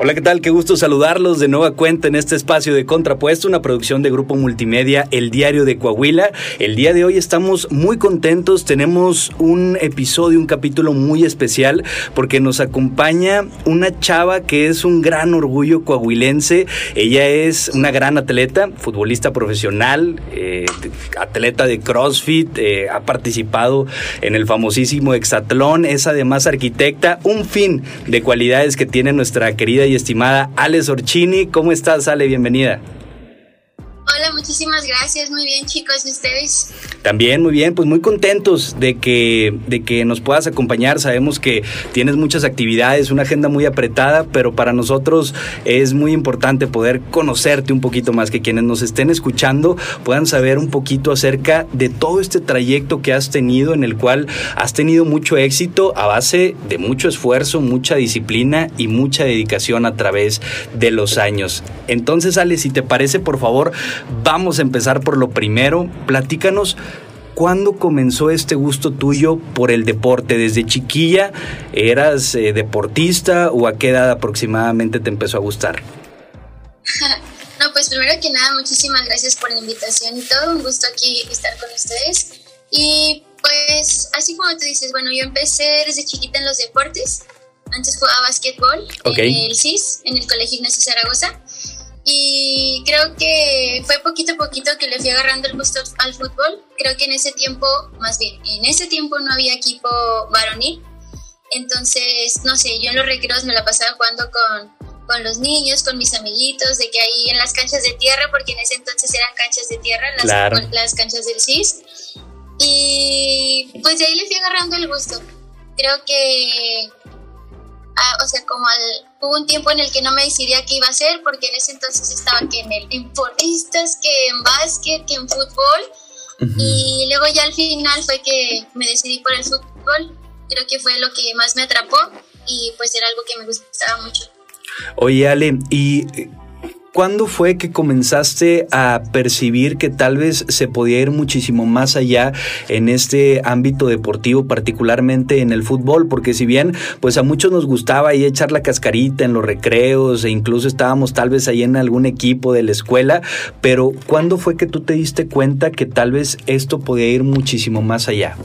Hola, ¿qué tal? Qué gusto saludarlos de nueva cuenta en este espacio de Contrapuesto, una producción de Grupo Multimedia, El Diario de Coahuila. El día de hoy estamos muy contentos, tenemos un episodio, un capítulo muy especial, porque nos acompaña una chava que es un gran orgullo coahuilense. Ella es una gran atleta, futbolista profesional, eh, atleta de CrossFit, eh, ha participado en el famosísimo Hexatlón, es además arquitecta, un fin de cualidades que tiene nuestra querida y estimada Ale Orchini. ¿Cómo estás, Ale? Bienvenida. Hola, muchísimas gracias. Muy bien, chicos. ¿Y ustedes? También, muy bien. Pues muy contentos de que, de que nos puedas acompañar. Sabemos que tienes muchas actividades, una agenda muy apretada, pero para nosotros es muy importante poder conocerte un poquito más, que quienes nos estén escuchando puedan saber un poquito acerca de todo este trayecto que has tenido, en el cual has tenido mucho éxito a base de mucho esfuerzo, mucha disciplina y mucha dedicación a través de los años. Entonces, Ale, si te parece, por favor, Vamos a empezar por lo primero. Platícanos ¿Cuándo comenzó este gusto tuyo por el deporte? ¿Desde chiquilla eras eh, deportista o a qué edad aproximadamente te empezó a gustar? no, pues primero que nada, muchísimas gracias por la invitación y todo. Un gusto aquí estar con ustedes. Y pues, así como tú dices, bueno, yo empecé desde chiquita en los deportes. Antes jugaba básquetbol en el CIS, en el Colegio Ignacio Zaragoza y creo que fue poquito a poquito que le fui agarrando el gusto al fútbol. Creo que en ese tiempo, más bien, en ese tiempo no había equipo varonil. Entonces, no sé, yo en los recreos me la pasaba jugando con, con los niños, con mis amiguitos, de que ahí en las canchas de tierra, porque en ese entonces eran canchas de tierra, las, las canchas del CIS. Y pues de ahí le fui agarrando el gusto. Creo que o sea, como al, hubo un tiempo en el que no me decidía qué iba a hacer, porque en ese entonces estaba que en, el, en que en básquet, que en fútbol, y luego ya al final fue que me decidí por el fútbol, creo que fue lo que más me atrapó y pues era algo que me gustaba mucho. Oye Ale, ¿y ¿Cuándo fue que comenzaste a percibir que tal vez se podía ir muchísimo más allá en este ámbito deportivo, particularmente en el fútbol? Porque si bien pues a muchos nos gustaba ahí echar la cascarita en los recreos e incluso estábamos tal vez ahí en algún equipo de la escuela, pero ¿cuándo fue que tú te diste cuenta que tal vez esto podía ir muchísimo más allá?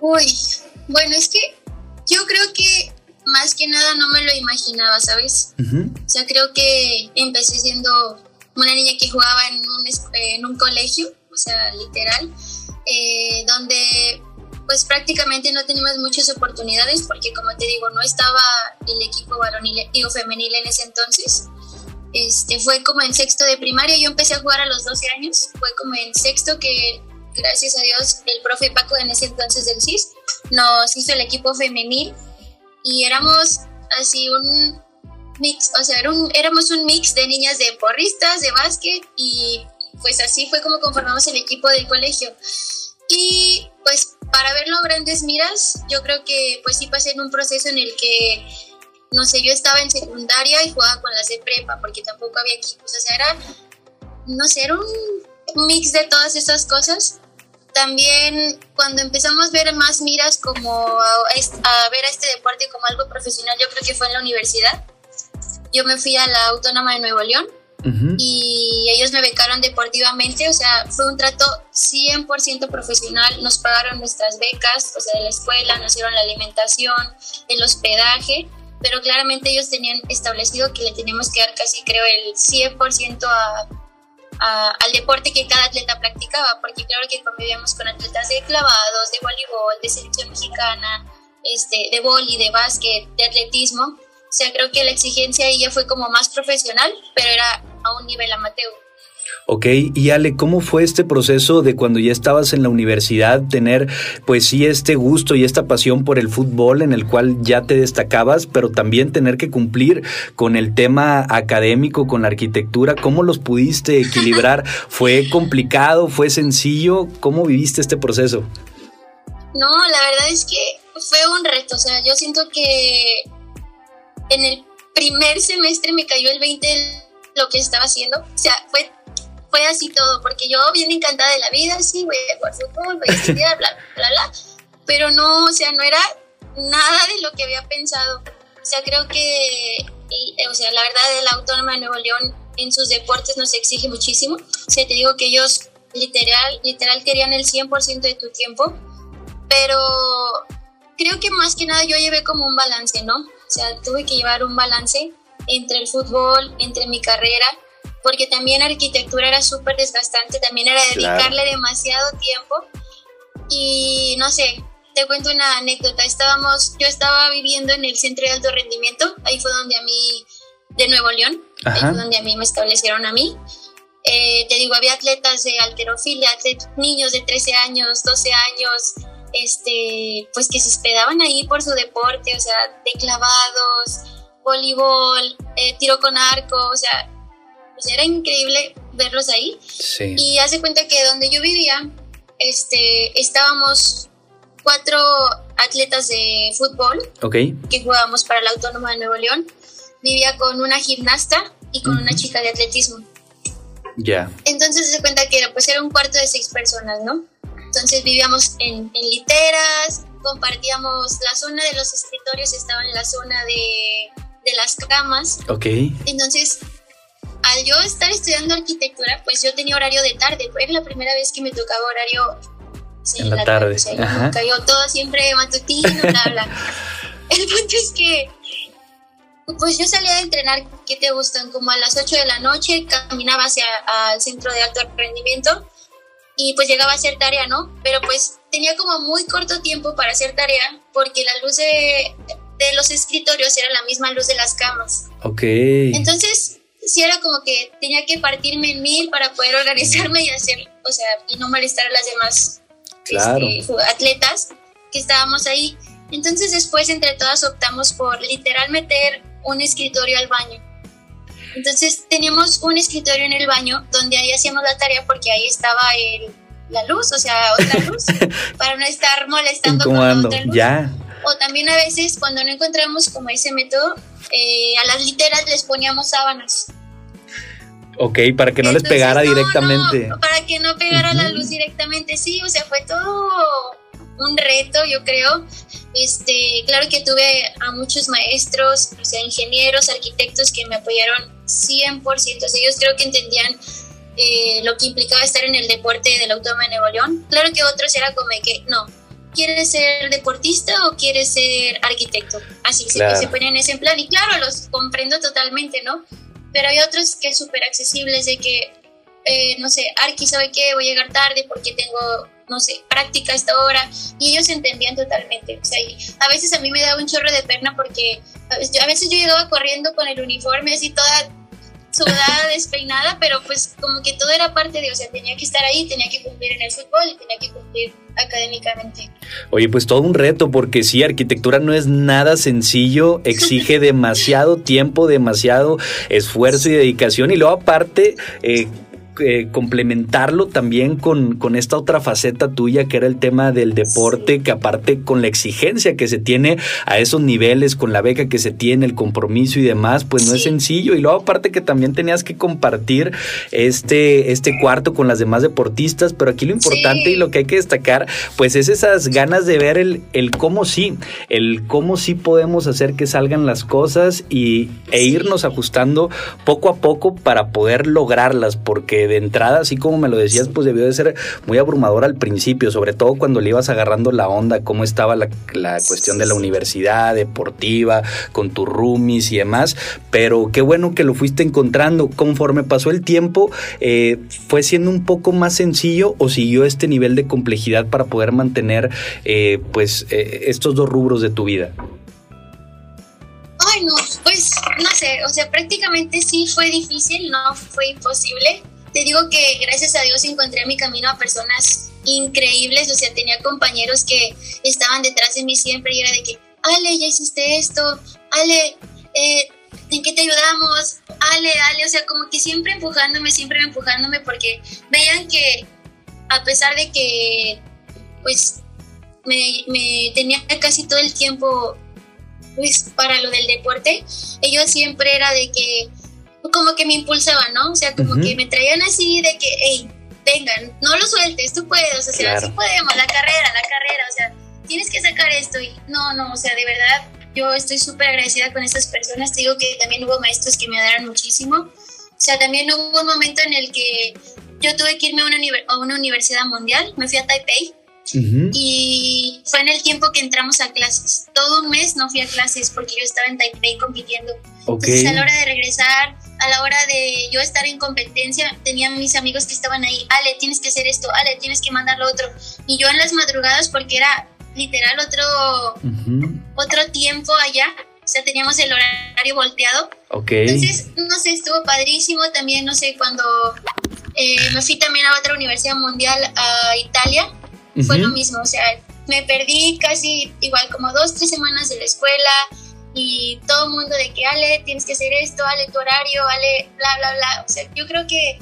Uy, bueno, es que yo creo que más que nada no me lo imaginaba, ¿sabes? O sea, creo que empecé siendo una niña que jugaba en un, en un colegio, o sea, literal, eh, donde pues prácticamente no teníamos muchas oportunidades porque como te digo, no estaba el equipo varonil o femenil en ese entonces. Este, fue como en sexto de primaria, yo empecé a jugar a los 12 años, fue como en sexto que gracias a Dios el profe Paco en ese entonces del CIS nos hizo el equipo femenil y éramos así un mix, o sea, éramos un mix de niñas de porristas, de básquet y pues así fue como conformamos el equipo del colegio. Y pues para verlo grandes miras, yo creo que pues sí pasé en un proceso en el que, no sé, yo estaba en secundaria y jugaba con las de prepa porque tampoco había equipos, o sea, era, no sé, era un mix de todas esas cosas también cuando empezamos a ver más miras como a, ver a este deporte como algo profesional, yo creo que fue en la universidad. Yo me fui a la Autónoma de Nuevo León y ellos me becaron deportivamente, o sea, fue un trato 100% profesional, nos pagaron nuestras becas, o sea, de la escuela, nos dieron la alimentación, el hospedaje, pero claramente ellos tenían establecido que le teníamos que dar casi, creo, el 100% a al deporte que cada atleta practicaba, porque claro que convivíamos con atletas de clavados, de voleibol, de selección mexicana, este, de vóley, de básquet, de atletismo. O sea, creo que la exigencia ahí ya fue como más profesional, pero era a un nivel amateur. Ok, y Ale, ¿cómo fue este proceso de cuando ya estabas en la universidad, tener pues sí este gusto y esta pasión por el fútbol en el cual ya te destacabas, pero también tener que cumplir con el tema académico, con la arquitectura? ¿Cómo los pudiste equilibrar? ¿Fue complicado? ¿Fue sencillo? ¿Cómo viviste este proceso? No, la verdad es que fue un reto, o sea, yo siento que en el primer semestre me cayó el 20 lo que estaba haciendo, o sea, fue fue así todo, porque yo bien encantada de la vida, sí, voy a jugar fútbol, voy a estudiar, bla, bla, bla, pero no, o sea, no era nada de lo que había pensado. O sea, creo que y, o sea, la verdad, la Autónoma de Nuevo León en sus deportes nos exige muchísimo. O sea, te digo que ellos literal, literal querían el 100% de tu tiempo, pero creo que más que nada yo llevé como un balance, ¿no? O sea, tuve que llevar un balance entre el fútbol, entre mi carrera, porque también arquitectura era súper desgastante, también era dedicarle demasiado tiempo. Y no sé, te cuento una anécdota, estábamos, yo estaba viviendo en el centro de alto rendimiento, ahí fue donde a mí, de Nuevo León, ahí fue donde a mí me establecieron a mí. Eh, te digo, había atletas de alterofilia, niños de 13 años, 12 años, este, pues que se hospedaban ahí por su deporte, o sea, de clavados, voleibol, eh, tiro con arco, o sea, pues era increíble verlos ahí. Y hace cuenta que donde yo vivía, este, estábamos cuatro atletas de fútbol que jugábamos para la Autónoma de Nuevo León. Vivía con una gimnasta y con una chica de atletismo. Ya. Entonces se cuenta que era, pues era un cuarto de seis personas, ¿no? Entonces vivíamos en, en, literas, compartíamos, la zona de los escritorios estaba en la zona de, de las camas. Ok. Entonces, al yo estar estudiando arquitectura, pues yo tenía horario de tarde, fue la primera vez que me tocaba horario en la, tarde. Cayó todo siempre matutino, bla, bla. El punto es que pues yo salía de entrenar, ¿qué te gustan? Como a las 8 de la noche, caminaba hacia el centro de alto rendimiento y pues llegaba a hacer tarea, ¿no? Pero pues tenía como muy corto tiempo para hacer tarea porque la luz de, de los escritorios era la misma luz de las camas. Ok. Entonces, sí era como que tenía que partirme en mil para poder organizarme y hacer, o sea, y no molestar a las demás este, atletas que estábamos ahí. Entonces después entre todas optamos por literal meter un escritorio al baño. Entonces teníamos un escritorio en el baño donde ahí hacíamos la tarea porque ahí estaba el, la luz, o sea, otra luz, para no estar molestando con otra luz. Ya. O también a veces cuando no encontramos como ese método, eh, a las literas les poníamos sábanas. Ok, para que no les pegara directamente. para que no pegara la luz directamente, sí, o sea, fue todo un reto, yo creo. Este, claro que tuve a muchos maestros, o sea, ingenieros, arquitectos que me apoyaron 100%, o sea, ellos creo que entendían eh, lo que implicaba estar en el deporte del Autónoma de Nuevo León. Claro que otros era como que, no, ¿quieres ser deportista o quieres ser arquitecto? Así, se, se ponían en ese plan y claro, los comprendo totalmente, ¿no? pero hay otros que súper accesibles de que, eh, no sé, Arqui sabe que voy a llegar tarde porque tengo, no sé, práctica a esta hora y ellos entendían totalmente. O sea, a veces a mí me daba un chorro de pena porque a veces yo llegaba corriendo con el uniforme así toda sudada, despeinada, pero pues como que todo era parte de, o sea, tenía que estar ahí, tenía que cumplir en el fútbol y tenía que cumplir académicamente. Oye, pues todo un reto, porque sí, arquitectura no es nada sencillo, exige demasiado tiempo, demasiado esfuerzo y dedicación, y luego aparte, eh, eh, complementarlo también con, con, esta otra faceta tuya que era el tema del deporte, que aparte con la exigencia que se tiene a esos niveles, con la beca que se tiene, el compromiso y demás, pues no es sencillo. Y luego aparte que también tenías que compartir este, este cuarto con las demás deportistas, pero aquí lo importante y lo que hay que destacar, pues es esas ganas de ver el, el cómo sí, el cómo sí podemos hacer que salgan las cosas y, e irnos ajustando poco a poco para poder lograrlas, porque de entrada, así como me lo decías, pues debió de ser muy abrumador al principio, sobre todo cuando le ibas agarrando la onda, cómo estaba la, cuestión de la universidad deportiva, con tus roomies y demás, pero qué bueno que lo fuiste encontrando. Conforme pasó el tiempo, eh, ¿fue siendo un poco más sencillo o siguió este nivel de complejidad para poder mantener eh, pues eh, estos dos rubros de tu vida? Ay, no, pues no sé, o sea, prácticamente sí fue difícil, no fue imposible te digo que gracias a Dios encontré mi camino a personas increíbles, o sea, tenía compañeros que estaban detrás de mí siempre y era de que, Ale, ya hiciste esto, Ale, eh, ¿en qué te ayudamos? Ale, Ale, o sea, como que siempre empujándome, siempre empujándome porque veían que a pesar de que, pues, me, me tenía casi todo el tiempo, pues, para lo del deporte, ellos siempre era de que como que me impulsaban, ¿no? O sea, como que me traían así de que, hey, vengan, no lo sueltes, tú puedes, o sea, sí podemos, la carrera, la carrera, o sea, tienes que sacar esto y no, no, o sea, de verdad, yo estoy súper agradecida con estas personas. Te digo que también hubo maestros que me ayudaron muchísimo. O sea, también hubo un momento en el que yo tuve que irme a una, a una universidad mundial. Me fui a Taipei. Y fue en el tiempo que entramos a clases. Todo un mes no fui a clases porque yo estaba en Taipei compitiendo. Entonces, a la hora de regresar, a la hora de yo estar en competencia, tenía mis amigos que estaban ahí. Ale, tienes que hacer esto. Ale, tienes que mandar lo otro. Y yo en las madrugadas, porque era literal otro, otro tiempo allá. O sea, teníamos el horario volteado. Entonces, no sé, estuvo padrísimo. También, no sé, cuando eh, me fui también a otra universidad mundial a Italia, fue lo mismo. O sea, me perdí casi igual como dos, tres semanas de la escuela y todo el mundo de que, Ale, tienes que hacer esto, Ale, tu horario, Ale, bla, bla, bla. O sea, yo creo que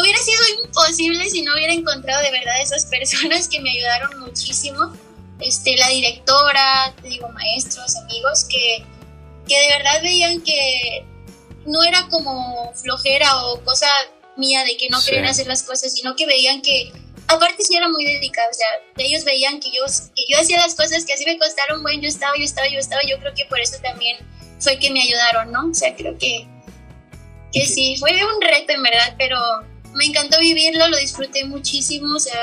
hubiera sido imposible si no hubiera encontrado de verdad esas personas que me ayudaron muchísimo. Este, la directora, te digo, maestros, amigos, que, que de verdad veían que no era como flojera o cosa mía de que no querían hacer las cosas, sino que veían que, aparte sí era muy dedicada, o sea, ellos veían que yo, que yo hacía las cosas que así me costaron, bueno, yo estaba, yo estaba, yo estaba, yo creo que por eso también fue que me ayudaron, ¿no? O sea, creo que, que sí, fue un reto en verdad, pero me encantó vivirlo, lo disfruté muchísimo, o sea,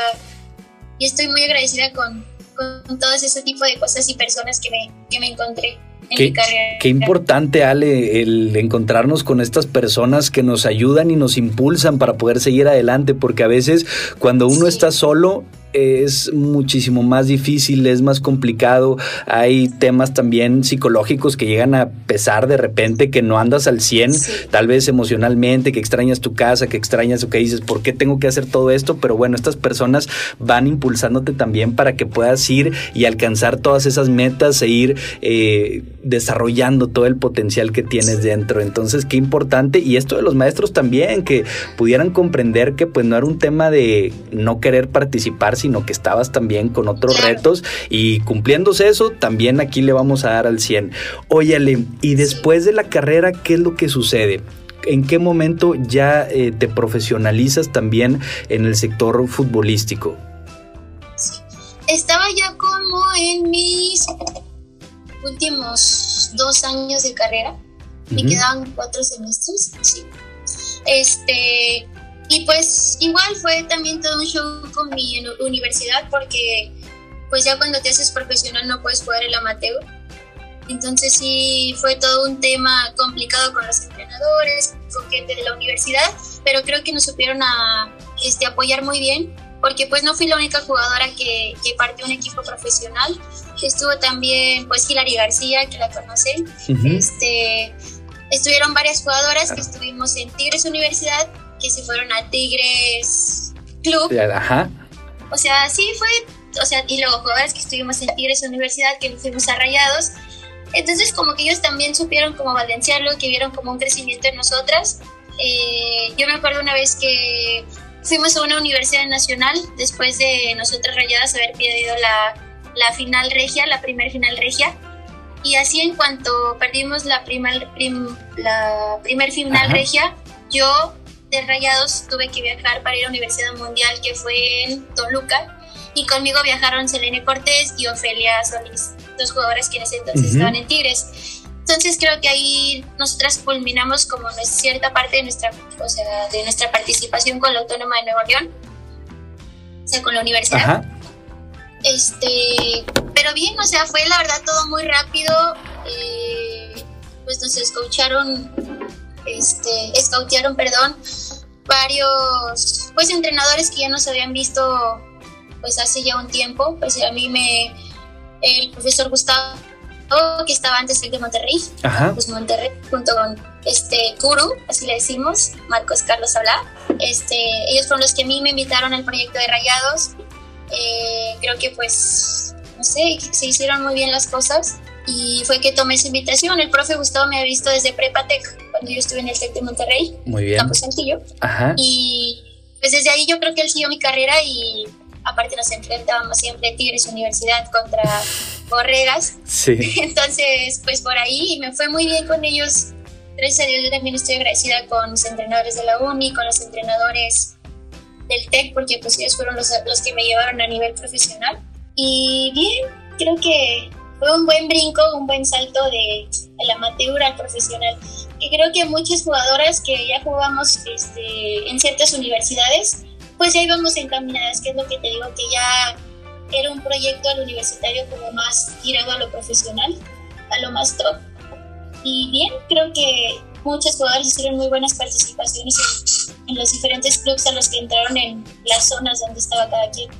y estoy muy agradecida con, con todo ese tipo de cosas y personas que me, que me encontré. Qué, importante, Ale, el encontrarnos con estas personas que nos ayudan y nos impulsan para poder seguir adelante, porque a veces cuando uno sí. está solo, es muchísimo más difícil, es más complicado. Hay temas también psicológicos que llegan a pesar de repente que no andas al 100, sí. tal vez emocionalmente, que extrañas tu casa, que extrañas o que dices, ¿por qué tengo que hacer todo esto? Pero bueno, estas personas van impulsándote también para que puedas ir y alcanzar todas esas metas e ir eh, desarrollando todo el potencial que tienes dentro. Entonces, qué importante. Y esto de los maestros también, que pudieran comprender que pues no era un tema de no querer participar, sino que estabas también con otros claro. retos y cumpliéndose eso, también aquí le vamos a dar al 100. Óyale, y después de la carrera, ¿qué es lo que sucede? ¿En qué momento ya eh, te profesionalizas también en el sector futbolístico? Estaba ya como en mis últimos dos años de carrera. Me uh -huh. quedaban cuatro semestres. Sí. Este, y pues igual fue también todo un show con mi universidad porque pues ya cuando te haces profesional no puedes jugar el amateur. Entonces sí fue todo un tema complicado con los entrenadores, con gente de la universidad, pero creo que nos supieron a este, apoyar muy bien porque pues no fui la única jugadora que, que partió un equipo profesional. Estuvo también pues Hilary García, que la conocen. Uh -huh. este, estuvieron varias jugadoras que estuvimos en Tigres Universidad que se fueron a Tigres Club. Ajá. O sea, sí fue, o sea, y luego jugadores que estuvimos en Tigres Universidad, que fuimos a Rayados. Entonces, como que ellos también supieron cómo balancearlo, que vieron como un crecimiento en nosotras. Eh, yo me acuerdo una vez que fuimos a una universidad nacional después de nosotras Rayadas haber perdido la, la final regia, la primer final regia. Y así en cuanto perdimos la, primer, prim, la primer final Ajá. regia, yo de Rayados tuve que viajar para ir a la Universidad Mundial que fue en Toluca y conmigo viajaron Selene Cortés y Ofelia Solís, dos jugadoras que en ese entonces uh -huh. estaban en Tigres. Entonces creo que ahí nosotras culminamos como cierta parte de nuestra, o sea, de nuestra participación con la Autónoma de Nuevo León, o sea, con la universidad. Ajá. Este, pero bien, o sea, fue la verdad todo muy rápido. Eh, pues nos escucharon este, escautearon, perdón, varios, pues entrenadores que ya nos habían visto, pues hace ya un tiempo, pues a mí me, el profesor Gustavo, que estaba antes de Monterrey, Ajá. pues Monterrey, junto con este Kuru, así le decimos, Marcos Carlos Habla, este, ellos fueron los que a mí me invitaron al proyecto de Rayados, eh, creo que pues, no sé, se hicieron muy bien las cosas, y fue que tomé esa invitación. El profe Gustavo me ha visto desde Prepatec, cuando yo estuve en el TEC de Monterrey, Muy bien. Campo Santillo. Ajá. Y pues desde ahí yo creo que él siguió mi carrera y aparte nos enfrentábamos siempre Tigres Universidad contra Borregas. Sí. Entonces, pues por ahí me fue muy bien con ellos. Gracias a Dios yo también estoy agradecida con los entrenadores de la UNI, con los entrenadores del TEC, porque pues ellos fueron los, los que me llevaron a nivel profesional. Y bien, creo que fue un buen brinco, un buen salto de, la amateur al profesional. Y creo que muchas jugadoras que ya jugamos este, en ciertas universidades, pues ya íbamos encaminadas, que es lo que te digo, que ya era un proyecto al universitario como más tirado a lo profesional, a lo más top. Y bien, creo que muchas jugadoras hicieron muy buenas participaciones en, en los diferentes clubes a los que entraron en las zonas donde estaba cada quien.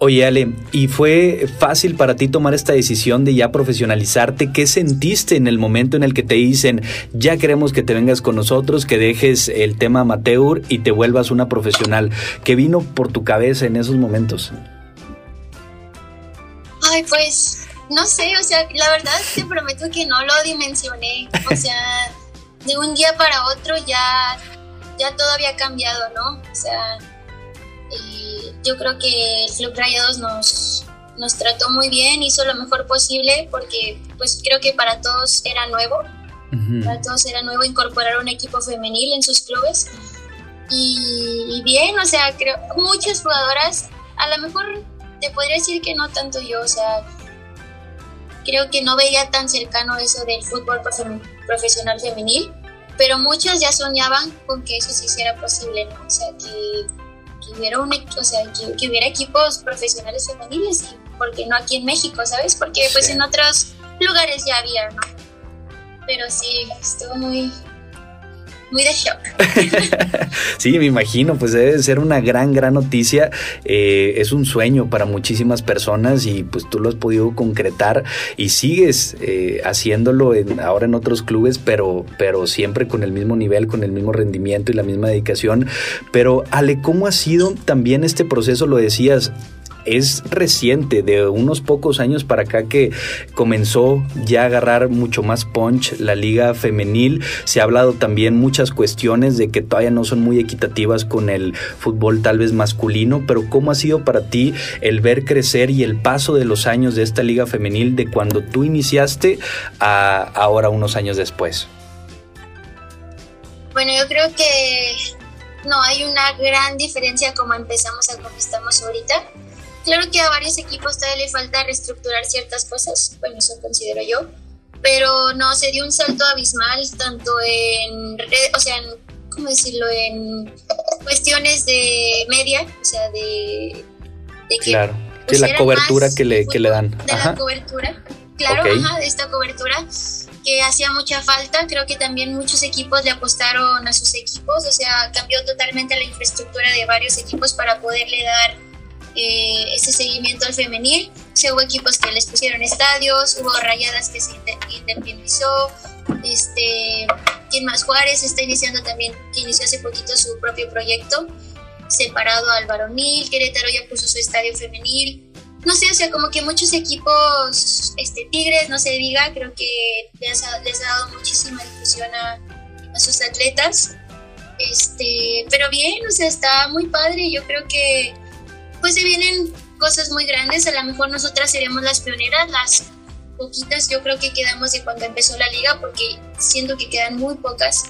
Oye, Ale, ¿y fue fácil para ti tomar esta decisión de ya profesionalizarte? ¿Qué sentiste en el momento en el que te dicen, ya queremos que te vengas con nosotros, que dejes el tema amateur y te vuelvas una profesional? ¿Qué vino por tu cabeza en esos momentos? Ay, pues, no sé, o sea, la verdad te prometo que no lo dimensioné. O sea, de un día para otro ya, ya todo había cambiado, ¿no? O sea yo creo que el Club Rayados nos, nos trató muy bien, hizo lo mejor posible porque pues creo que para todos era nuevo, para todos era nuevo incorporar un equipo femenil en sus clubes. Y, bien, o sea, creo muchas jugadoras, a lo mejor te podría decir que no tanto yo, o sea, creo que no veía tan cercano eso del fútbol profesional femenil, pero muchas ya soñaban con que eso se hiciera posible, ¿no? O sea, que que hubiera, un, o sea, que, hubiera equipos profesionales femeniles, porque no aquí en México, ¿sabes? Porque pues en otros lugares ya había, ¿no? Pero sí, estuvo muy, muy de shock. sí, me imagino, pues debe ser una gran, gran noticia. Eh, es un sueño para muchísimas personas y pues tú lo has podido concretar y sigues eh, haciéndolo ahora en otros clubes, pero, pero siempre con el mismo nivel, con el mismo rendimiento y la misma dedicación. Pero Ale, ¿cómo ha sido también este proceso? Lo decías, es reciente, de unos pocos años para acá que comenzó ya a agarrar mucho más punch la liga femenil. Se ha hablado también muchas cuestiones de que todavía no son muy equitativas con el fútbol tal vez masculino, pero ¿cómo ha sido para ti el ver crecer y el paso de los años de esta liga femenil de cuando tú iniciaste a ahora unos años después? Bueno, yo creo que no hay una gran diferencia como empezamos a como estamos ahorita Claro que a varios equipos todavía le falta reestructurar ciertas cosas, bueno, eso considero yo, pero no, se dio un salto abismal tanto en, o sea, ¿cómo decirlo?, en cuestiones de media, o sea, de, de que... Claro, de la cobertura que le, que le dan. De la cobertura, claro, ajá, de esta cobertura que hacía mucha falta. Creo que también muchos equipos le apostaron a sus equipos, o sea, cambió totalmente la infraestructura de varios equipos para poderle dar eh, ese seguimiento al femenil. se hubo equipos que les pusieron estadios, hubo rayadas que se independizó. Este, quien más Juárez está iniciando también, que inició hace poquito su propio proyecto, separado al varonil. Querétaro ya puso su estadio femenil. No sé, o sea, como que muchos equipos, este, Tigres, no se diga, creo que les ha, les ha dado muchísima difusión a, a sus atletas. Este, pero bien, o sea, está muy padre. Yo creo que pues se vienen cosas muy grandes. A lo mejor nosotras seremos las pioneras, las poquitas yo creo que quedamos de cuando empezó la liga, porque siento que quedan muy pocas.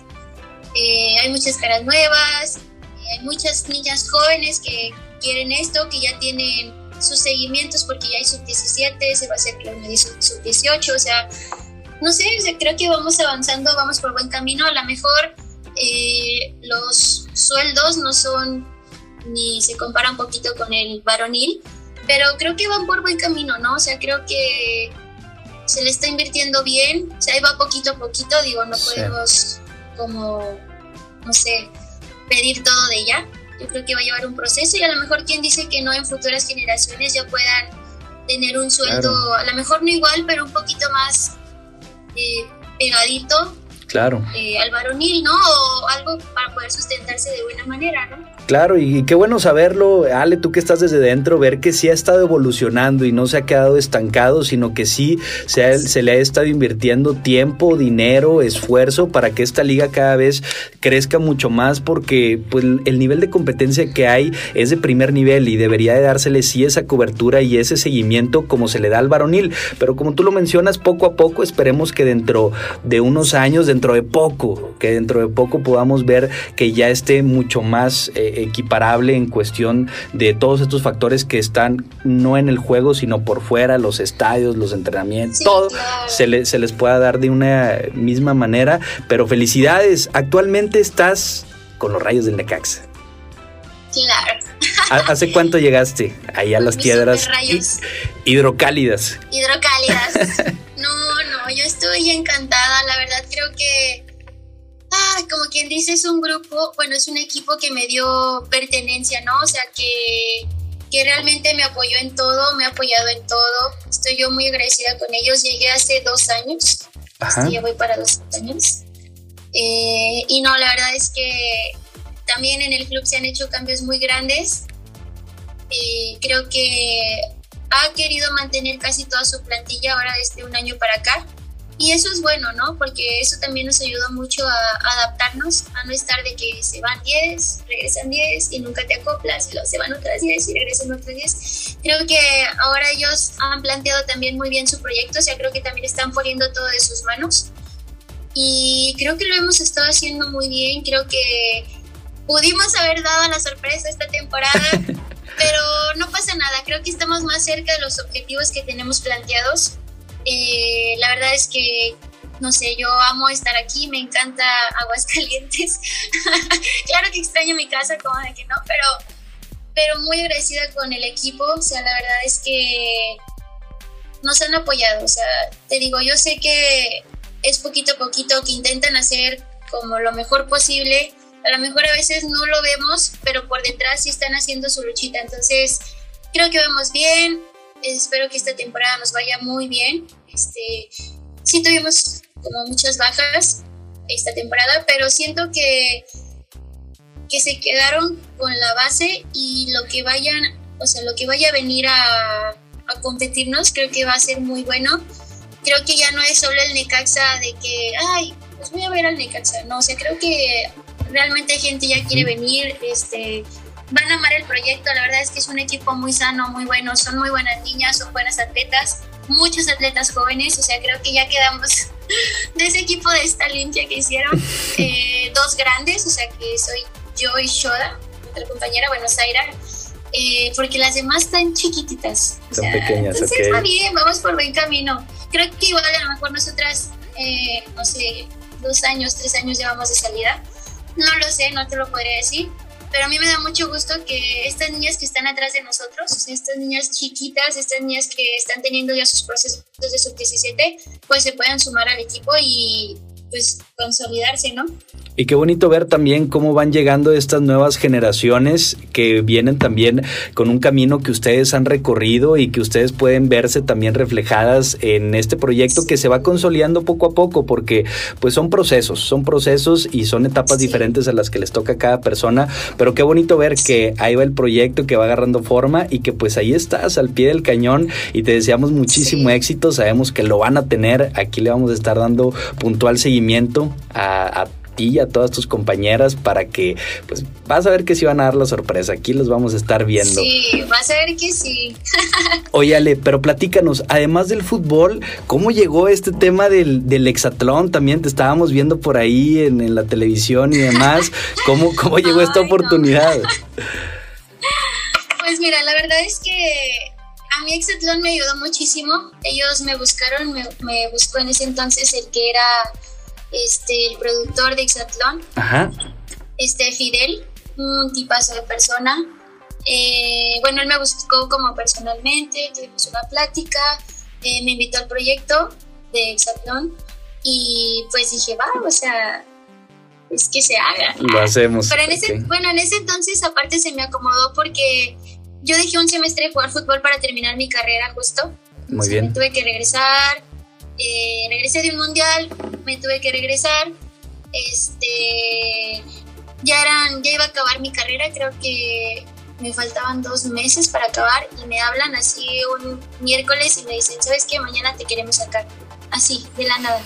Eh, hay muchas caras nuevas, eh, hay muchas niñas jóvenes que quieren esto, que ya tienen sus seguimientos porque ya hay sub-17, se va a hacer sub-18, o sea, no sé, creo que vamos avanzando, vamos por buen camino. A lo mejor eh, los sueldos no son ni se compara un poquito con el varonil, pero creo que van por buen camino, ¿no? O sea, creo que se le está invirtiendo bien, o sea, ahí va poquito a poquito, digo, no podemos como, no sé, pedir todo de ya. Yo creo que va a llevar un proceso y a lo mejor quien dice que no en futuras generaciones ya puedan tener un sueldo, a lo mejor no igual, pero un poquito más eh, pegadito claro. Eh, al varonil, ¿no? O algo para poder sustentarse de buena manera, ¿no? Claro, y, qué bueno saberlo, Ale, tú que estás desde dentro, ver que sí ha estado evolucionando y no se ha quedado estancado, sino que sí se, se le ha estado invirtiendo tiempo, dinero, esfuerzo para que esta liga cada vez crezca mucho más, porque pues, el nivel de competencia que hay es de primer nivel y debería de dársele sí esa cobertura y ese seguimiento como se le da al varonil. Pero como tú lo mencionas, poco a poco esperemos que dentro de unos años, dentro de poco, que dentro de poco podamos ver que ya esté mucho más eh, equiparable en cuestión de todos estos factores que están no en el juego, sino por fuera, los estadios, los entrenamientos, todo se, se les pueda dar de una misma manera. Pero felicidades, actualmente estás con los rayos del Necaxa. Claro. ¿Hace cuánto llegaste ahí a las piedras hidrocálidas? Hidrocálidas. no, no, yo estoy encantada, la verdad creo que, ah, como quien dice, es un grupo, bueno, es un equipo que me dio pertenencia, ¿no? O sea, que, que realmente me apoyó en todo, me ha apoyado en todo. Estoy yo muy agradecida con ellos. Llegué hace dos años, Ajá. ya voy para dos años. Eh, y no, la verdad es que también en el club se han hecho cambios muy grandes. y creo que ha querido mantener casi toda su plantilla ahora desde un año para acá. Y eso es bueno, ¿no? Porque eso también nos ayuda mucho a, adaptarnos, a no estar de que se van 10, regresan 10 y nunca te acoplas, y luego se van otras 10 y regresan otras 10. Creo que ahora ellos han planteado también muy bien su proyecto, o sea, creo que también están poniendo todo de sus manos. Y creo que lo hemos estado haciendo muy bien, creo que pudimos haber dado la sorpresa esta temporada, pero no pasa nada, creo que estamos más cerca de los objetivos que tenemos planteados. Eh, la verdad es que, no sé, yo amo estar aquí, me encanta Aguascalientes. claro que extraño mi casa, como de que no, pero, pero muy agradecida con el equipo, o sea, la verdad es que nos han apoyado, o sea, te digo, yo sé que es poquito a poquito que intentan hacer como lo mejor posible, a lo mejor a veces no lo vemos, pero por detrás sí están haciendo su luchita. Entonces, creo que vamos bien. Espero que esta temporada nos vaya muy bien. Este, sí tuvimos como muchas bajas esta temporada, pero siento que, que se quedaron con la base y lo que vayan, o sea, lo que vaya a venir a, a competirnos, creo que va a ser muy bueno. Creo que ya no es solo el Necaxa de que, ay, pues voy a ver al Necaxa. No, o sea, creo que realmente gente ya quiere venir, este, van a amar el proyecto, la verdad es que es un equipo muy sano, muy bueno, son muy buenas niñas, son buenas atletas, muchos atletas jóvenes, o sea, creo que ya quedamos de ese equipo de esta limpia que hicieron, eh, dos grandes, o sea, que soy yo y Shoda, otra compañera, bueno, Zaira, eh, porque las demás están chiquititas. Son pequeñas, entonces está bien, vamos por buen camino. Creo que igual a lo mejor nosotras, eh, no sé, dos años, tres años llevamos de salida, no lo sé, no te lo podría decir, pero a mí me da mucho gusto que estas niñas que están atrás de nosotros, estas niñas chiquitas, estas niñas que están teniendo ya sus procesos de sub-17, pues se puedan sumar al equipo y pues consolidarse, ¿no? Y qué bonito ver también cómo van llegando estas nuevas generaciones que vienen también con un camino que ustedes han recorrido y que ustedes pueden verse también reflejadas en este proyecto que se va consolidando poco a poco porque pues son procesos, son procesos y son etapas diferentes a las que les toca a cada persona, pero qué bonito ver que ahí va el proyecto que va agarrando forma y que pues ahí estás al pie del cañón. Y te deseamos muchísimo éxito, sabemos que lo van a tener, aquí le vamos a estar dando puntual seguimiento a, a y a todas tus compañeras para que, pues, vas a ver que sí van a dar la sorpresa. Aquí los vamos a estar viendo. Sí, vas a ver que sí. Oye, pero platícanos, además del fútbol, ¿cómo llegó este tema del, del hexatlón? También te estábamos viendo por ahí en, la televisión y demás. ¿Cómo, cómo llegó esta oportunidad? Pues mira, la verdad es que a mí Exatlón me ayudó muchísimo. Ellos me buscaron, me, me, buscó en ese entonces el que era este, el productor de Exatlón, este Fidel, un tipazo de persona. Eh, bueno, él me buscó como personalmente, tuvimos una plática, eh, me invitó al proyecto de Exatlón y pues dije, va, o sea, es que se haga. Lo hacemos. Pero en ese, bueno, en ese entonces aparte se me acomodó porque yo dejé un semestre de jugar fútbol para terminar mi carrera justo. Muy bien. tuve que regresar, eh, regresé de un mundial, me tuve que regresar. Este, ya eran, ya iba a acabar mi carrera, creo que me faltaban dos meses para acabar y me hablan así un miércoles y me dicen, ¿sabes qué? Mañana te queremos sacar. Así, de la nada.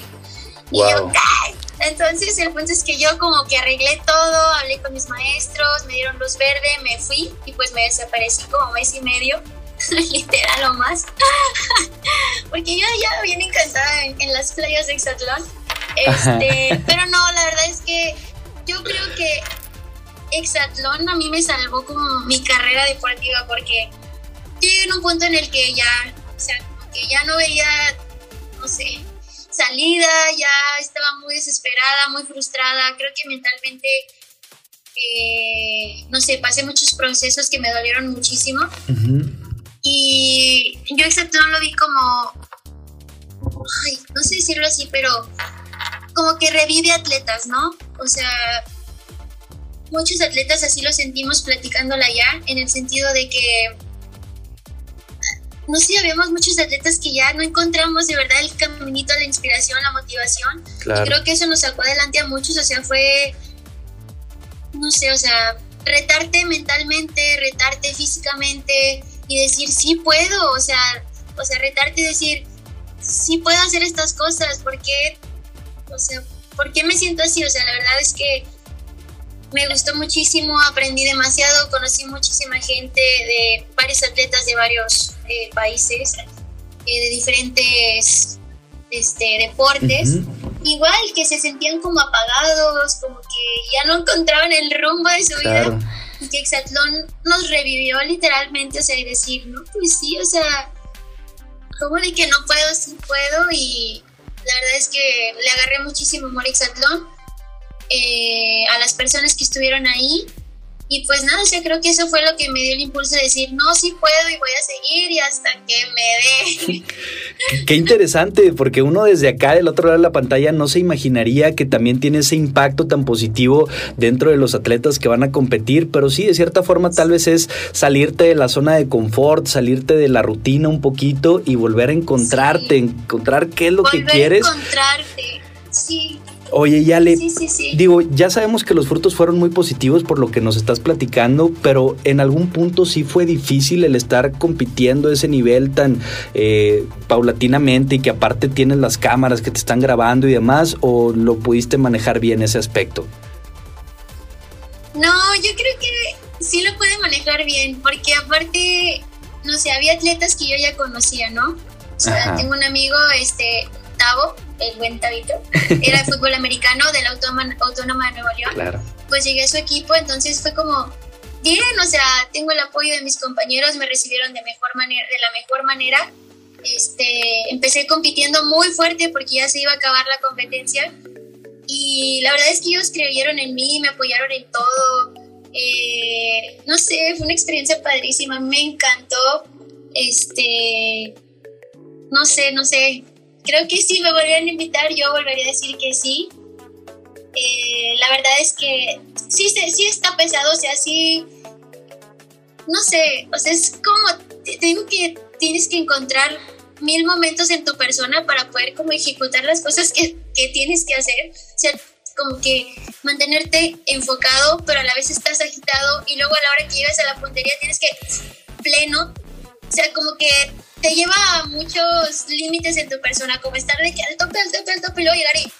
Y yo, Entonces el punto es que yo como que arreglé todo, hablé con mis maestros, me dieron luz verde, me fui y pues me desaparecí como mes y medio literal o más, porque yo ya bien encantada en, las playas de Exatlón. Este, pero no, la verdad es que yo creo que Exatlón a mí me salvó como mi carrera deportiva porque yo llegué en un punto en el que ya, o sea, como que ya no veía, no sé, salida, ya estaba muy desesperada, muy frustrada, creo que mentalmente, eh, no sé, pasé muchos procesos que me dolieron muchísimo. Y yo Exatlón lo vi como, ay, no sé decirlo así, pero como que revive atletas, ¿no? O sea, muchos atletas así lo sentimos platicándola ya, en el sentido de que, no sé, habíamos muchos atletas que ya no encontramos de verdad el caminito, la inspiración, la motivación. Y creo que eso nos sacó adelante a muchos, o sea, fue, no sé, o sea, retarte mentalmente, retarte físicamente y decir, sí puedo, o sea, o sea, retarte y decir, sí puedo hacer estas cosas, porque, o sea, ¿por qué me siento así? O sea, la verdad es que me gustó muchísimo, aprendí demasiado, conocí muchísima gente de varios atletas de varios eh, países, eh, de diferentes este, deportes. Igual que se sentían como apagados, como que ya no encontraban el rumbo de su vida. Que Exatlón nos revivió literalmente, o sea, y decir, no, pues sí, o sea, como de que no puedo, sí puedo. Y la verdad es que le agarré muchísimo amor a Exatlón eh, a las personas que estuvieron ahí. Y pues nada, yo creo que eso fue lo que me dio el impulso de decir, no, sí puedo y voy a seguir y hasta que me dé. Qué interesante, porque uno desde acá, del otro lado de la pantalla, no se imaginaría que también tiene ese impacto tan positivo dentro de los atletas que van a competir, pero sí, de cierta forma tal vez es salirte de la zona de confort, salirte de la rutina un poquito y volver a encontrarte, encontrar qué es lo que quieres. encontrarte, sí. Oye, ya le digo, ya sabemos que los frutos fueron muy positivos por lo que nos estás platicando, pero en algún punto sí fue difícil el estar compitiendo a ese nivel tan eh, paulatinamente y que aparte tienes las cámaras que te están grabando y demás, o lo pudiste manejar bien ese aspecto? No, yo creo que sí lo pude manejar bien, porque aparte, no sé, había atletas que yo ya conocía, ¿no? O sea, tengo un amigo, este, Tavo, el buen Tabito, era de fútbol americano de la Autónoma, de Nuevo León. Pues llegué a su equipo, entonces fue como, bien, o sea, tengo el apoyo de mis compañeros, me recibieron de, mejor manera, de la mejor manera. Este, empecé compitiendo muy fuerte porque ya se iba a acabar la competencia y la verdad es que ellos creyeron en mí, me apoyaron en todo. Eh, no sé, fue una experiencia padrísima, me encantó. Este, no sé, no sé, creo que si me volvieran a invitar, yo volvería a decir que sí. Eh, la verdad es que sí, sí está pesado, o sea, sí, no sé, o sea, es como, te digo que tienes que encontrar mil momentos en tu persona para poder como ejecutar las cosas que, que tienes que hacer. O sea, como que mantenerte enfocado, pero a la vez estás agitado y luego a la hora que llegas a la puntería tienes que pleno. O sea, como que te lleva a muchos límites en tu persona, como estar de que al tope, al tope, al tope, y luego llegar y,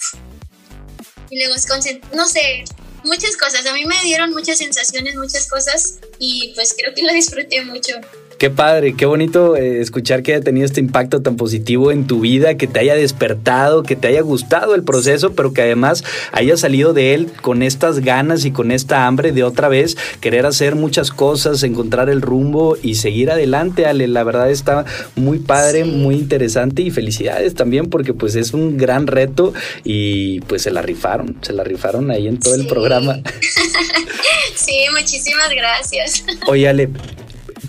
y luego es no sé, muchas cosas. A mí me dieron muchas sensaciones, muchas cosas y pues creo que lo disfruté mucho. Qué padre, qué bonito eh, escuchar que haya tenido este impacto tan positivo en tu vida, que te haya despertado, que te haya gustado el proceso, pero que además haya salido de él con estas ganas y con esta hambre de otra vez querer hacer muchas cosas, encontrar el rumbo y seguir adelante, Ale. La verdad está muy padre, muy interesante y felicidades también porque pues es un gran reto y pues se la rifaron, se la rifaron ahí en todo el programa. sí, muchísimas gracias. Oye, Ale,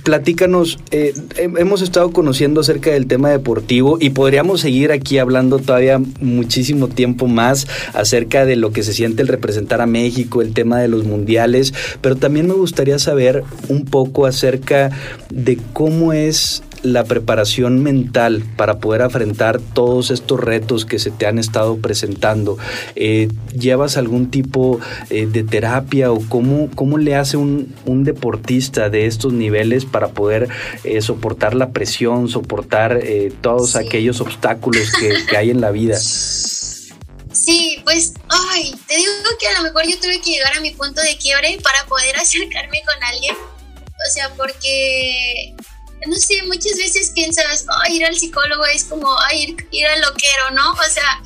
platícanos, eh, hemos estado conociendo acerca del tema deportivo y podríamos seguir aquí hablando todavía muchísimo tiempo más acerca de lo que se siente el representar a México, el tema de los mundiales, pero también me gustaría saber un poco acerca de cómo es la preparación mental para poder afrontar todos estos retos que se te han estado presentando? Eh, ¿Llevas algún tipo eh, de terapia o cómo, cómo le hace un, deportista de estos niveles para poder eh, soportar la presión, soportar todos aquellos obstáculos que, hay en la vida? Sí, pues, ay, te digo que a lo mejor yo tuve que llegar a mi punto de quiebre para poder acercarme con alguien. O sea, porque no sé, muchas veces piensas, ir al psicólogo es como ir, ir al loquero, ¿no? O sea,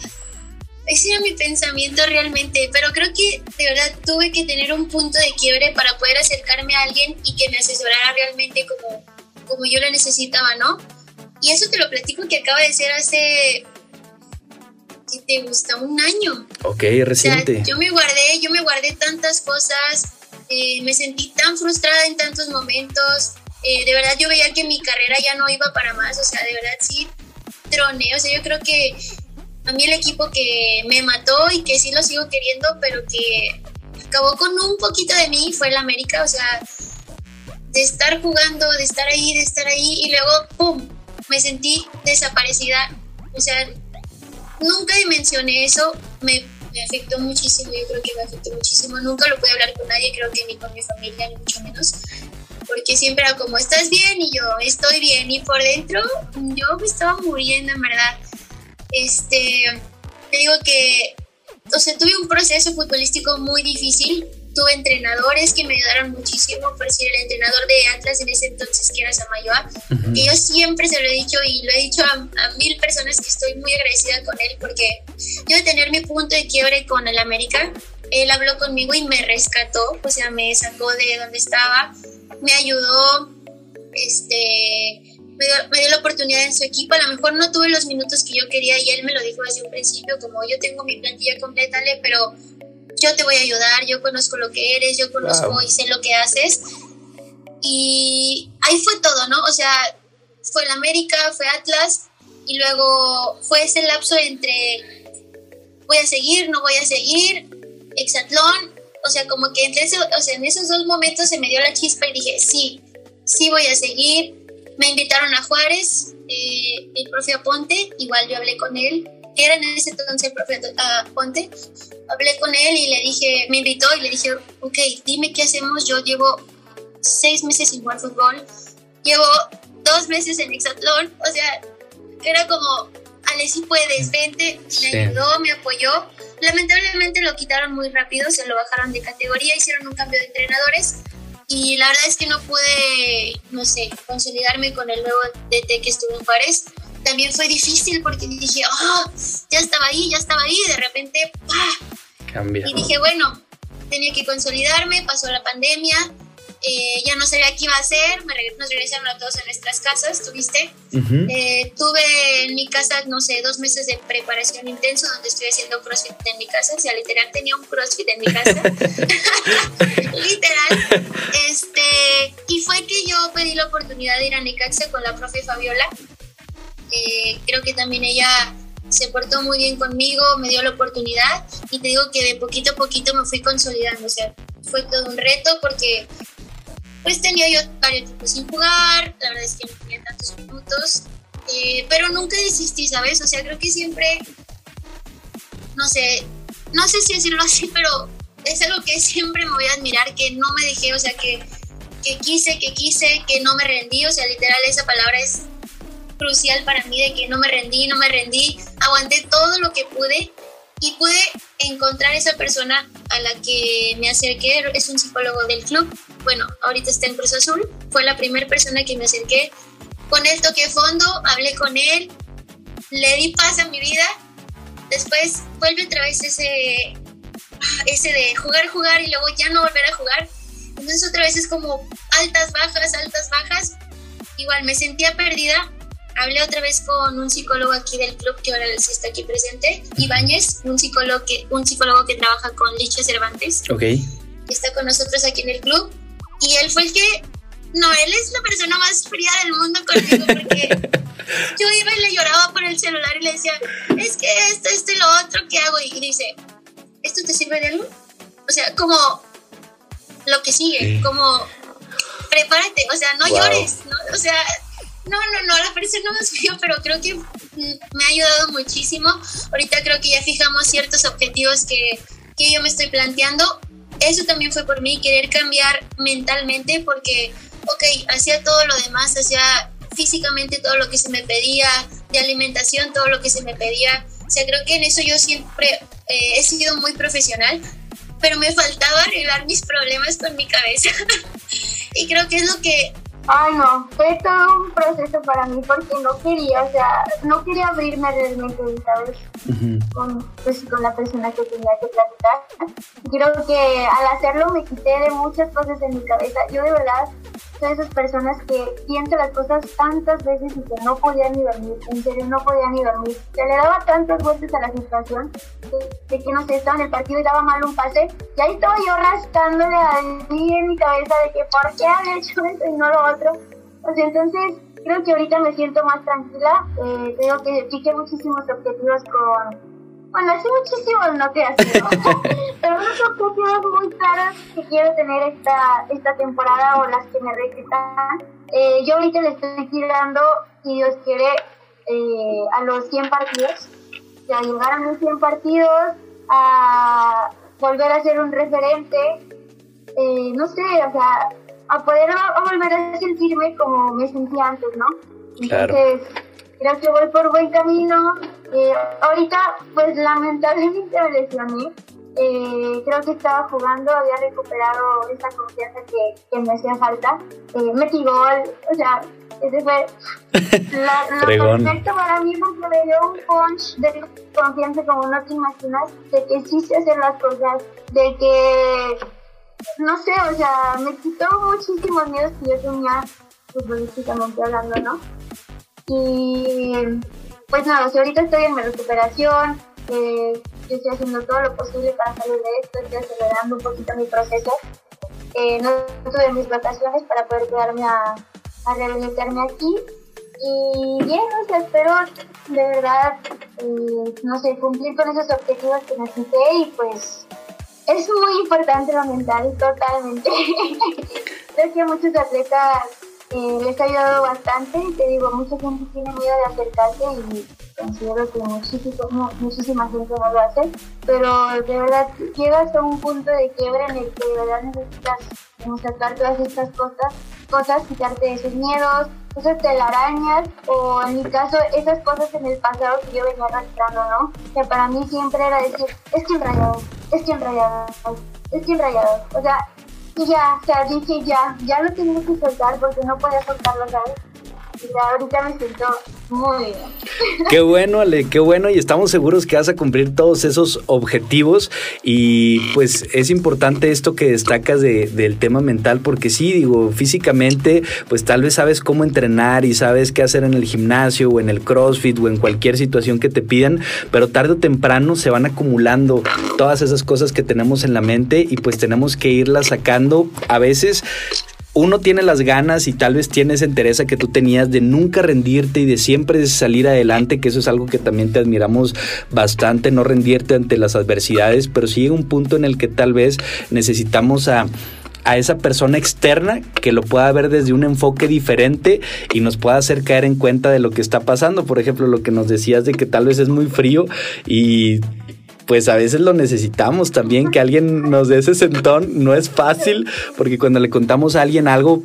ese era mi pensamiento realmente, pero creo que de verdad tuve que tener un punto de quiebre para poder acercarme a alguien y que me asesorara realmente como, como yo lo necesitaba, ¿no? Y eso te lo platico que acaba de ser hace, ¿qué te gusta? Un año. Ok, reciente. yo me guardé, yo me guardé tantas cosas, eh, me sentí tan frustrada en tantos momentos, eh, de verdad yo veía que mi carrera ya no iba para más, o sea, de verdad sí troné, o sea, yo creo que a mí el equipo que me mató y que sí lo sigo queriendo, pero que acabó con un poquito de mí fue el América, o sea, de estar jugando, de estar ahí, de estar ahí y luego, ¡pum!, me sentí desaparecida, o sea, nunca dimensioné eso, me, me afectó muchísimo, yo creo que me afectó muchísimo, nunca lo pude hablar con nadie, creo que ni con mi familia, ni mucho menos, porque siempre era como, ¿estás bien? Y yo, estoy bien, y por dentro yo me estaba muriendo, en verdad este, te digo que, o sea, tuve un proceso futbolístico muy difícil. Tuve entrenadores que me ayudaron muchísimo, por decir, el entrenador de Atlas en ese entonces, que era Samayoa, que yo siempre se lo he dicho y lo he dicho a, mil personas que estoy muy agradecida con él, porque yo de tener mi punto de quiebre con el América, él habló conmigo y me rescató, o sea, me sacó de donde estaba, me ayudó, este, me dio, la oportunidad en su equipo. A lo mejor no tuve los minutos que yo quería y él me lo dijo desde un principio, como yo tengo mi plantilla completa, pero yo te voy a ayudar, yo conozco lo que eres, yo conozco y sé lo que haces. Y ahí fue todo, ¿no? O sea, fue el América, fue Atlas y luego fue ese lapso entre voy a seguir, no voy a seguir, Exatlón, o sea, como que entre o sea, en esos dos momentos se me dio la chispa y dije, sí, sí voy a seguir, me invitaron a Juárez, eh, el profe Aponte, igual yo hablé con él, era en ese entonces el profe Aponte, hablé con él y le dije, me invitó y le dije, ok, dime qué hacemos, yo llevo seis meses sin jugar fútbol, llevo dos meses en Exatlón, o sea, era como, Ale, si puedes, vente, me ayudó, me apoyó. Lamentablemente lo quitaron muy rápido, se lo bajaron de categoría, hicieron un cambio de entrenadores y la verdad es que no pude, no sé, consolidarme con el nuevo DT que estuvo en Juárez. También fue difícil porque dije, oh, ya estaba ahí, ya estaba ahí, de repente, ¡pah! Y dije, bueno, tenía que consolidarme, pasó la pandemia, eh, ya no sabía qué iba a hacer, nos regresaron a todos a nuestras casas, ¿tuviste? Eh, tuve en mi casa, no sé, dos meses de preparación intenso donde estoy haciendo CrossFit en mi casa, o sea, literal tenía un CrossFit en mi casa, literal, este, y fue que yo pedí la oportunidad de ir a Necaxa con la profe Fabiola, eh, creo que también ella se portó muy bien conmigo, me dio la oportunidad y te digo que de poquito a poquito me fui consolidando, o sea, fue todo un reto porque pues tenía yo varios tiempos sin jugar, la verdad es que no tenía tantos minutos, eh, pero nunca desistí, ¿sabes? O sea, creo que siempre, no sé, no sé si decirlo así, pero es algo que siempre me voy a admirar, que no me dejé, o sea, que, que quise, que quise, que no me rendí, o sea, literal esa palabra es crucial para mí, de que no me rendí, no me rendí, aguanté todo lo que pude y pude encontrar esa persona a la que me acerqué, es un psicólogo del club, bueno, ahorita está en Cruz Azul, fue la primera persona que me acerqué, con él toqué fondo, hablé con él, le di paz a mi vida, después vuelve otra vez ese, ese de jugar, jugar y luego ya no volver a jugar, entonces otra vez es como altas, bajas, altas, bajas, igual me sentía perdida, hablé otra vez con un psicólogo aquí del club que ahora sí está aquí presente, Ibáñez, un psicólogo que, un psicólogo que trabaja con Licha Cervantes. Ok. está con nosotros aquí en el club. Y él fue el que, no, él es la persona más fría del mundo conmigo porque yo iba y le lloraba por el celular y le decía, es que esto, esto y lo otro, ¿qué hago? Y dice, ¿esto te sirve de algo? O sea, como lo que sigue, como prepárate, o sea, no llores, ¿no? O sea, no, no, no, la persona más frío, pero creo que me ha ayudado muchísimo. Ahorita creo que ya fijamos ciertos objetivos que, que yo me estoy planteando. Eso también fue por mí, querer cambiar mentalmente, porque, ok, hacía todo lo demás, hacía físicamente todo lo que se me pedía, de alimentación, todo lo que se me pedía. O sea, creo que en eso yo siempre eh, he sido muy profesional, pero me faltaba arreglar mis problemas con mi cabeza. y creo que es lo que Ay, no, fue todo un proceso para mí porque no quería, o sea, no quería abrirme realmente, ¿sabes? con, pues, con la persona que tenía que platicar. Creo que al hacerlo me quité de muchas cosas en mi cabeza. Yo de verdad de esas personas que pienso las cosas tantas veces y que no podía ni dormir, en serio no podía ni dormir. Se le daba tantas vueltas a la situación de, que no sé, estaba en el partido y daba mal un pase y ahí estaba yo rascándole a mí en mi cabeza de que por qué había hecho eso y no lo otro. Sea, entonces creo que ahorita me siento más tranquila. Eh, tengo que fijé muchísimos objetivos con. Bueno, así muchísimos no te ¿no? pero unos objetivos muy claros que quiero tener esta, esta temporada o las que me restan. Eh, yo ahorita le estoy tirando, si Dios quiere, eh, a los 100 partidos. a llegar a los 100 partidos, a volver a ser un referente. Eh, no sé, o sea, a poder volver a sentirme como me sentía antes, ¿no? Entonces, creo que voy por buen camino. Eh, ahorita, pues lamentablemente me lesioné. Eh, creo que estaba jugando, había recuperado esa confianza que, que me hacía falta. Eh, metí gol, o sea, ese fue lo perfecto para mí porque me dio un punch de confianza como no te imaginas, de que sí sé hacer las cosas, de que no sé, o sea, me quitó muchísimos miedos que yo tenía futbolísticamente hablando, ¿no? Y pues nada, o ahorita estoy en mi recuperación, eh, estoy haciendo todo lo posible para salir de esto, estoy acelerando un poquito mi proceso. Eh, no tuve mis vacaciones para poder quedarme a, a rehabilitarme aquí. Y bien, o sea, espero de verdad, eh, no sé, cumplir con esos objetivos que necesité y pues es muy importante lo mental, totalmente. Creo que muchos atletas eh, les ha ayudado bastante. Te digo, mucha gente tiene miedo de acercarse y considero que muchísimo, muchísima gente no lo hace. Pero de verdad, llegas a un punto de quiebre en el que de verdad necesitas sacar todas estas cosas, cosas, quitarte esos miedos, esas telarañas o en mi caso esas cosas en el pasado que yo venía arrastrando, ¿no? Que para mí siempre era decir, es que rayado, es que rayado, es que rayado. O sea, y ya, sea, dije ya, ya lo tenía que soltar porque no podía soltarlo, ¿sabes? Ahorita me siento muy bien. Qué bueno, Ale, qué bueno. Y estamos seguros que vas a cumplir todos esos objetivos. Y pues es importante esto que destacas de, del tema mental, porque sí, digo, físicamente, pues tal vez sabes cómo entrenar y sabes qué hacer en el gimnasio o en el CrossFit o en cualquier situación que te pidan, pero tarde o temprano se van acumulando todas esas cosas que tenemos en la mente y pues tenemos que irlas sacando a veces uno tiene las ganas y tal vez tiene esa interés que tú tenías de nunca rendirte y de siempre salir adelante, que eso es algo que también te admiramos bastante, no rendirte ante las adversidades, pero sí llega un punto en el que tal vez necesitamos a a esa persona externa que lo pueda ver desde un enfoque diferente y nos pueda hacer caer en cuenta de lo que está pasando. Por ejemplo, lo que nos decías de que tal vez es muy frío y pues a veces lo necesitamos también, que alguien nos dé ese sentón, no es fácil, porque cuando le contamos a alguien algo,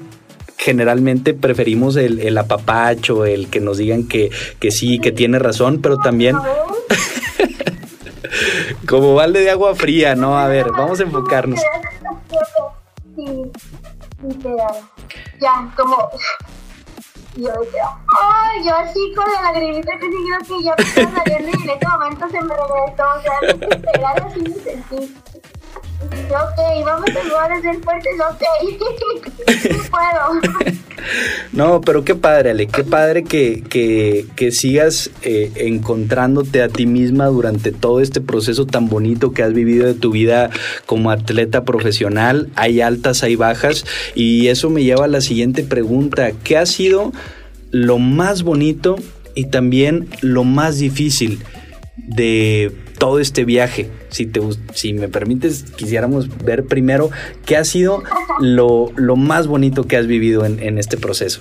generalmente preferimos el, apapacho, el que nos digan que, que sí, que tiene razón, pero también... como balde de agua fría, ¿no? A ver, vamos a enfocarnos. Ya, como y yo decía, ¡ay! Yo así con la lagrimita que sí creo que ya me estaba saliendo y en ese momento se me regresó, o sea, pegar así me sentí. Ok, vamos a jugar a ser fuertes, ok, no puedo. No, pero qué padre, Ale, qué padre que, que, que sigas eh, encontrándote a ti misma durante todo este proceso tan bonito que has vivido de tu vida como atleta profesional. Hay altas, hay bajas, y eso me lleva a la siguiente pregunta. ¿Qué ha sido lo más bonito y también lo más difícil de todo este viaje. Si, te, si me permites, quisiéramos ver primero qué ha sido lo, lo más bonito que has vivido en, en, este proceso.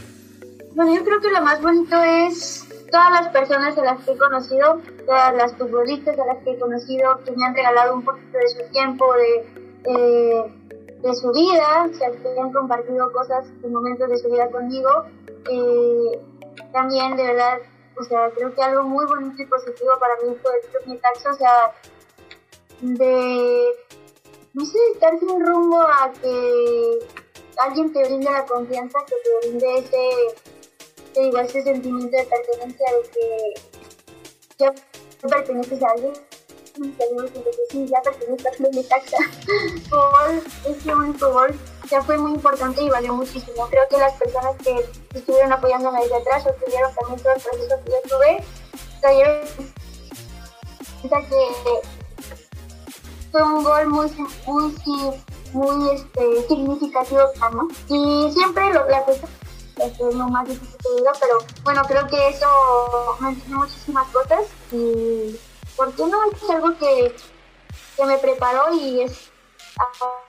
Bueno, yo creo que lo más bonito es todas las personas a las que he conocido, todas las futbolistas a las que he conocido, que me han regalado un poquito de su tiempo, de, eh, de su vida, o sea, que han compartido cosas en momentos de su vida conmigo. Eh, también, de verdad, o sea, creo que algo muy bonito y positivo para mí fue el taxi, o sea, de, no sé, estar sin rumbo a que alguien te brinde la confianza, que te brinde ese, te digo, ese sentimiento de pertenencia de que ya perteneces a alguien. Sí, ya pertenezco a Taxa. Por ese único gol ya fue muy importante y valió muchísimo. Creo que las personas que estuvieron apoyándome desde atrás o tuvieron también todo el proceso que yo tuve, que fue un gol muy, muy, muy este, significativo. Y siempre lo, la cosa es lo más difícil que digo, pero bueno, creo que eso me enseñó muchísimas cosas y ¿por qué no? Es algo que, que me preparó y es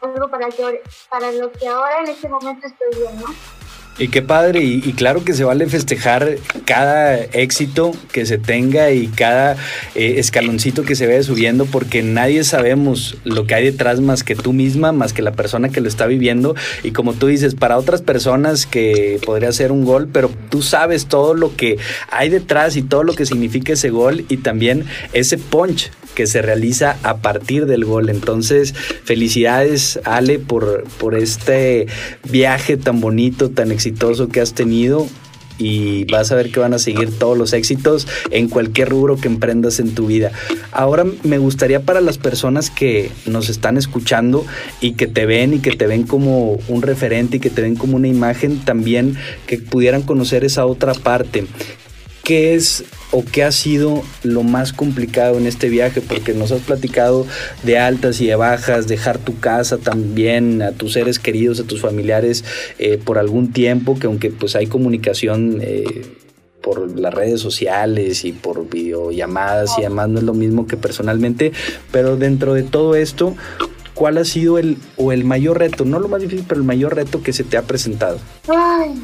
algo para, que, para lo que ahora en este momento estoy bien, ¿no? Y qué padre, y, claro que se vale festejar cada éxito que se tenga y cada eh, escaloncito que se vaya subiendo, porque nadie sabemos lo que hay detrás más que tú misma, más que la persona que lo está viviendo. Y como tú dices, para otras personas que podría ser un gol, pero tú sabes todo lo que hay detrás y todo lo que significa ese gol y también ese punch que se realiza a partir del gol. Entonces, felicidades Ale por, por este viaje tan bonito, tan exitoso que has tenido y vas a ver que van a seguir todos los éxitos en cualquier rubro que emprendas en tu vida. Ahora me gustaría para las personas que nos están escuchando y que te ven y que te ven como un referente y que te ven como una imagen, también que pudieran conocer esa otra parte. ¿Qué es o qué ha sido lo más complicado en este viaje? Porque nos has platicado de altas y de bajas, dejar tu casa también, a tus seres queridos, a tus familiares eh, por algún tiempo, que aunque pues hay comunicación eh, por las redes sociales y por videollamadas y demás, no es lo mismo que personalmente, pero dentro de todo esto, ¿cuál ha sido el o el mayor reto? No lo más difícil, pero el mayor reto que se te ha presentado. Ay,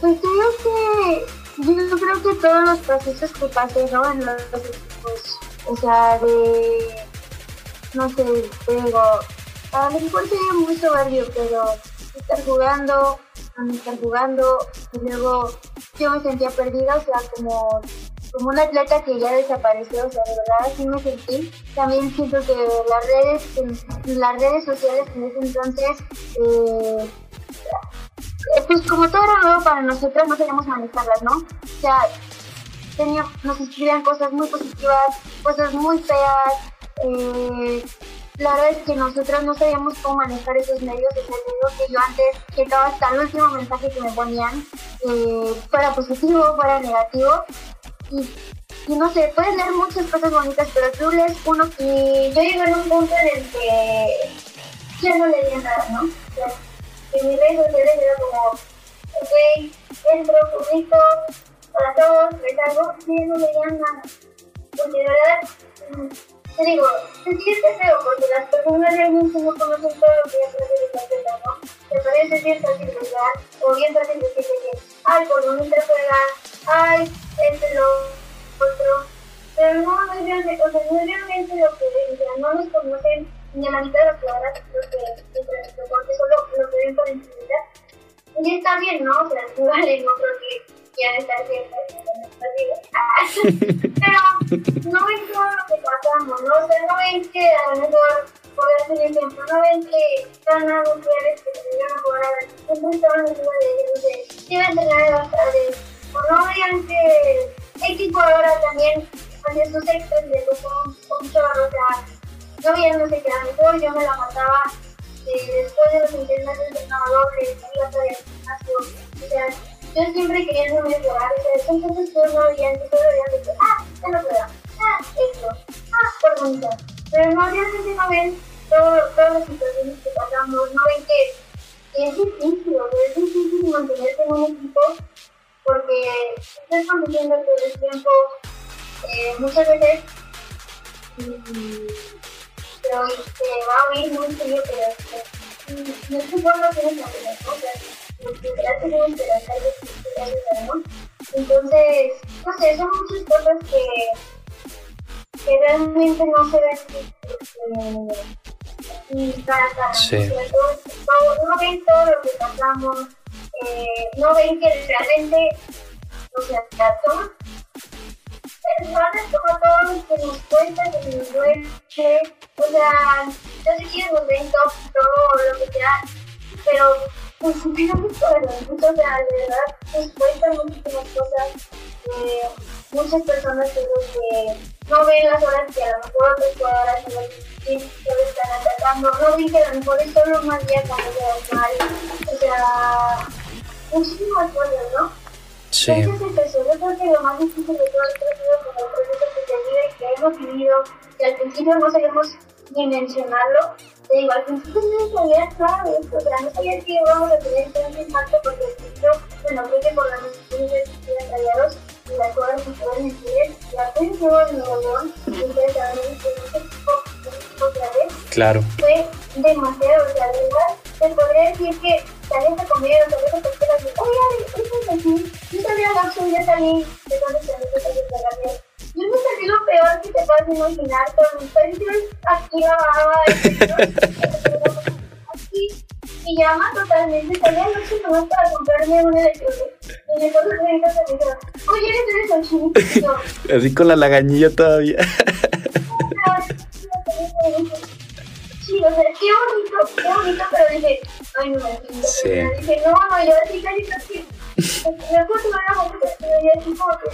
pues creo que yo creo que todos los procesos que pasé, ¿no? En los equipos, o sea, de, no sé, digo, a lo mejor sería muy soberbio, pero estar jugando, no estar jugando, y luego yo me sentía perdida, o sea, como, como un atleta que ya desapareció, o sea, de verdad así me sentí. También siento que las redes, las redes sociales en ese entonces, eh, pues como todo era nuevo para nosotros, no sabíamos manejarlas, ¿no? O sea, tenía, nos escribían cosas muy positivas, cosas muy feas. Eh, la verdad es que nosotros no sabíamos cómo manejar esos medios. O sea, digo que yo antes checaba hasta el último mensaje que me ponían, eh, fuera positivo, fuera negativo. Y, y, no sé, puedes leer muchas cosas bonitas, pero tú lees uno y yo llegué a un punto en el que ya no leía nada, ¿no? En mis redes sociales era como, ok, entro, publico, para todos, me salgo, y no me llaman. Porque de verdad, mm, te digo, se siente feo porque las personas realmente no conocen todo lo que de la ¿no? Te parece bien fácil ¿verdad? o bien fácil decirte que, ay, por bonita juega, ay, este lo otro. Pero no, no es realmente, o sea, no es realmente lo que sea, no nos conocen ni a la mitad de las palabras lo que entre corte, solo lo que ven por encima. Y está bien, ¿no? O sea, vale, no creo que quieran estar siempre Pero no ven todo lo que pasamos, ¿no? O sea, no ven que a lo mejor, por hacer un ejemplo, no ven que están a mujeres que se vinieron a jugar a la siempre estaban encima de ellos, no sé, iban a entrenar las tardes, o no veían que el equipo ahora también hacía sus extras le costó un chorro, o sea, yo bien no sé qué era mejor, yo me la mataba eh, después de los intentos de entrenaba doble, iba a el gimnasio, o sea, yo siempre queriendo mejorar, o sea, que uno veía, que solo veía de que, ah, ya no puedo, ah, esto, ah, por bonito, pero no, realmente no ven todas las situaciones que pasamos, no ven que, es difícil, o es difícil mantenerse en un equipo porque estás compitiendo todo el tiempo, eh, muchas veces, pero se va a oír muy frío, pero no es que por lo que las cosas, porque ya tenemos que las algo ¿no? Entonces, no sé, son muchas cosas que, que realmente no se ven y cara a cara. Sí. no ven todo lo que pasamos, eh, no ven que realmente, o sea, todos personas como todos que nos cuentan, que nos duele, o sea, yo sé que nos ven todo, todo lo que sea, pero pues sí tenemos que o sea, de verdad, pues cuentan muchísimas cosas. Eh, muchas personas que, no ven las horas que a lo mejor otras jugadoras no están atacando, no ven que a lo mejor es solo más día cuando se mal. O sea, muchísimas cosas, ¿no? Sí. Entonces, eso, yo creo que lo más difícil de todo esto ha sido como el proceso que se vive, que hemos vivido, que al principio no sabemos ni mencionarlo, te digo, al principio no sabía nada de esto, o sea, no sabía que íbamos a tener tanto impacto porque al principio, bueno, creo que por la necesidad de rayados y las cosas que estaban en Chile, la tensión en Nuevo León, y que equipo, equipo otra vez, claro. fue demasiado, de verdad, te podría decir que salías a comer o salías a comer, oye, esto es así, yo sabía la suya, salí de donde se me de la yo me salí lo peor que te puedas imaginar, con mis aquí la baba, aquí, y llama totalmente, salía noche nomás para comprarme una de Y me se me dijeron, oye, eres de Xochimilco. Así con la lagañilla todavía. Sí, o sea, qué bonito, qué bonito, pero dije, ay, no, sí. dije, no, no, yo así casi casi, me puse una foto, y así como que,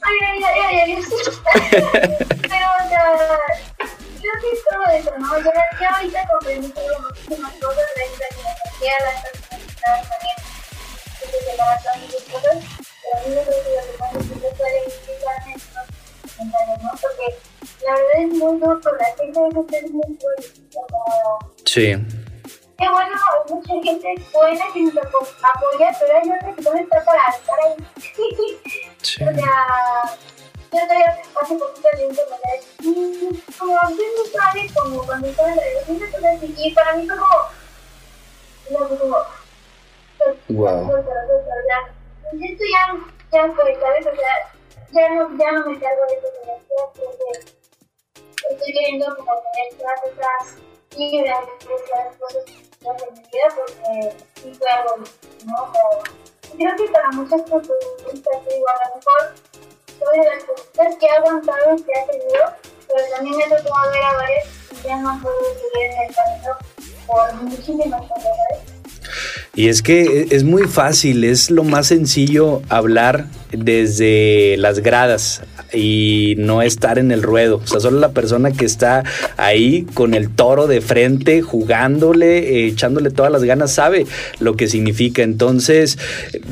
Ay, ay, ay, ay, ay, Pero, o sea, yo sí todo eso, ¿no? Yo, yo ahorita comprendí que muchísimas cosas, la energía, las personas también, que se separan y cosas, pero a mí me creo que lo que más es en ¿no? Porque la verdad es muy duro, la gente de que es muy duro. Sí. Qué bueno, hay mucha gente buena que nos apoya, pero hay otra que no está para estar ahí. Sí. O sea, yo hace poquito como a no cuando estaba en la y para mí fue como, como, wow. Esto ya, ya fue, ¿sabes? O sea, ya no, ya no me cargo de porque estoy queriendo como tener todas esas libres de las cosas en mi vida porque sí fue algo, ¿no? creo que para muchas personas, igual a lo mejor soy de las cosas que ha aguantado y que ha tenido, pero también me tocado ver a varias que ya no puedo seguir en el camino por muchísimas cosas, Y es que es muy fácil, es lo más sencillo hablar desde las gradas y no estar en el ruedo. O sea, solo la persona que está ahí con el toro de frente, jugándole, eh, echándole todas las ganas, sabe lo que significa. Entonces,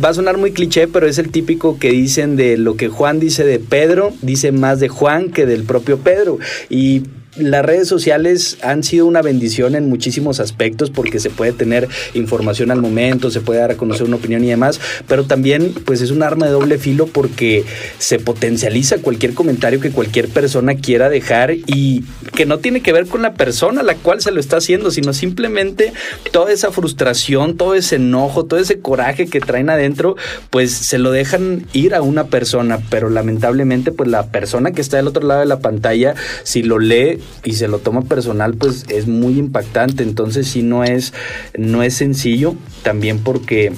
va a sonar muy cliché, pero es el típico que dicen de lo que Juan dice de Pedro, dice más de Juan que del propio Pedro. Y las redes sociales han sido una bendición en muchísimos aspectos porque se puede tener información al momento, se puede dar a conocer una opinión y demás, pero también pues es un arma de doble filo porque se potencializa cualquier comentario que cualquier persona quiera dejar y que no tiene que ver con la persona a la cual se lo está haciendo, sino simplemente toda esa frustración, todo ese enojo, todo ese coraje que traen adentro, pues se lo dejan ir a una persona, pero lamentablemente pues la persona que está del otro lado de la pantalla, si lo lee, y se lo toma personal, pues es muy impactante. Entonces sí no es, no es sencillo, también porque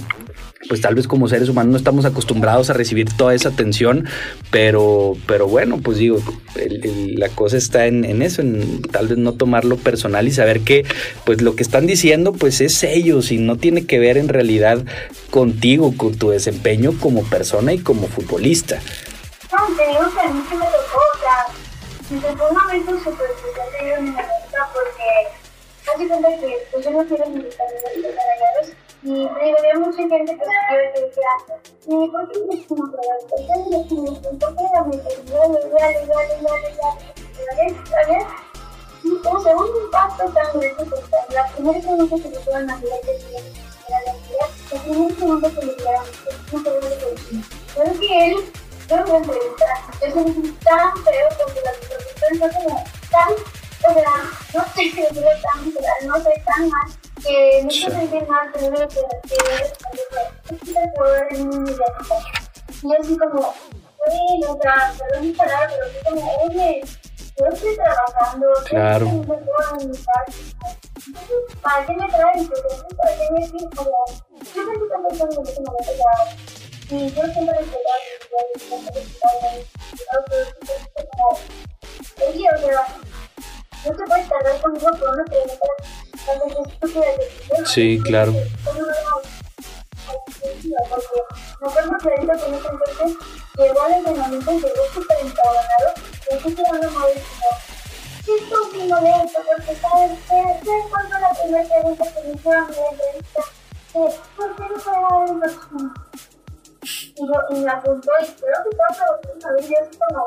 pues tal vez como seres humanos no estamos acostumbrados a recibir toda esa atención, pero, pero bueno, pues digo, la cosa está en, eso, en tal vez no tomarlo personal y saber que pues lo que están diciendo pues es ellos y no tiene que ver en realidad contigo, con tu desempeño como persona y como futbolista. No, te digo que a mí se me y fue un momento súper especial mi vida porque casi cuenta que pues, yo no quiero estar de los y digo, había mucha gente que escribió que decía, ¿y por qué no es como rayados? ¿Por qué no es como ¿Por qué no es como Dale, dale, dale, dale, dale, ¿sabes? Y o sea, un impacto tan grande que la primera pregunta que me fueron a hacer era la vida, la primera pregunta que me dieron, no sé de qué Creo que él yo me entrevista, yo sentí tan feo porque la situación fue como tan, o sea, no sé si lo tan literal, no sé tan mal, que me hizo sentir mal, pero que que en mi vida. Y así como, oye, o sea, perdón mi palabra, pero así como, oye, yo estoy trabajando, claro. yo estoy ¿Para qué me traes? ¿Para qué me dices? Como, yo pensé que pensando en ese momento ya y yo siempre como, oye, o sea, no te puedes tardar conmigo por una pregunta Sí, claro. Me acuerdo clarito que me entonces llegó al entrenamiento y llegó súper encabronado y así quedando mal ¿Qué es tu de esto? Porque sabes la primera pregunta que me hicieron en la entrevista, ¿por qué no fue y, yo, y me apuntó y creo que estaba preguntando a ver, yo como,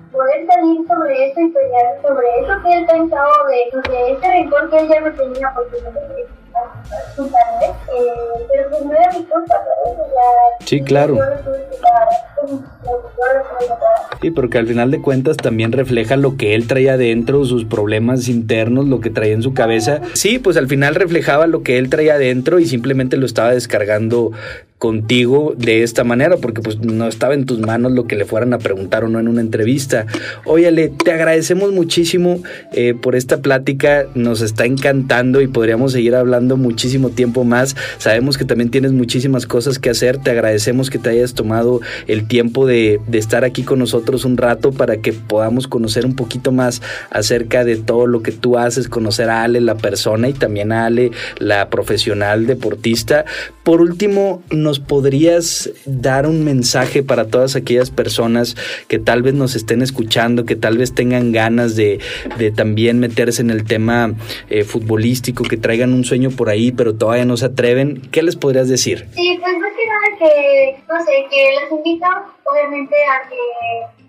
poder salir sobre eso y pelear sobre eso que él pensaba de, de ese rencor que él ya no tenía porque no se eh, pero pues no era mi culpa, ¿sabes? O sea, sí, claro. Yo Sí, porque al final de cuentas también refleja lo que él traía adentro, sus problemas internos, lo que traía en su cabeza. Sí, pues al final reflejaba lo que él traía adentro y simplemente lo estaba descargando contigo de esta manera, porque pues no estaba en tus manos lo que le fueran a preguntar o no en una entrevista. Óyale, te agradecemos muchísimo eh, por esta plática, nos está encantando y podríamos seguir hablando muchísimo tiempo más. Sabemos que también tienes muchísimas cosas que hacer, te agradecemos que te hayas tomado el tiempo de, estar aquí con nosotros un rato para que podamos conocer un poquito más acerca de todo lo que tú haces, conocer a Ale, la persona, y también a Ale, la profesional deportista. Por último, nos ¿nos podrías dar un mensaje para todas aquellas personas que tal vez nos estén escuchando, que tal vez tengan ganas de, también meterse en el tema eh, futbolístico, que traigan un sueño por ahí, pero todavía no se atreven? ¿Qué les podrías decir? Sí, pues que no sé, que les invito obviamente a que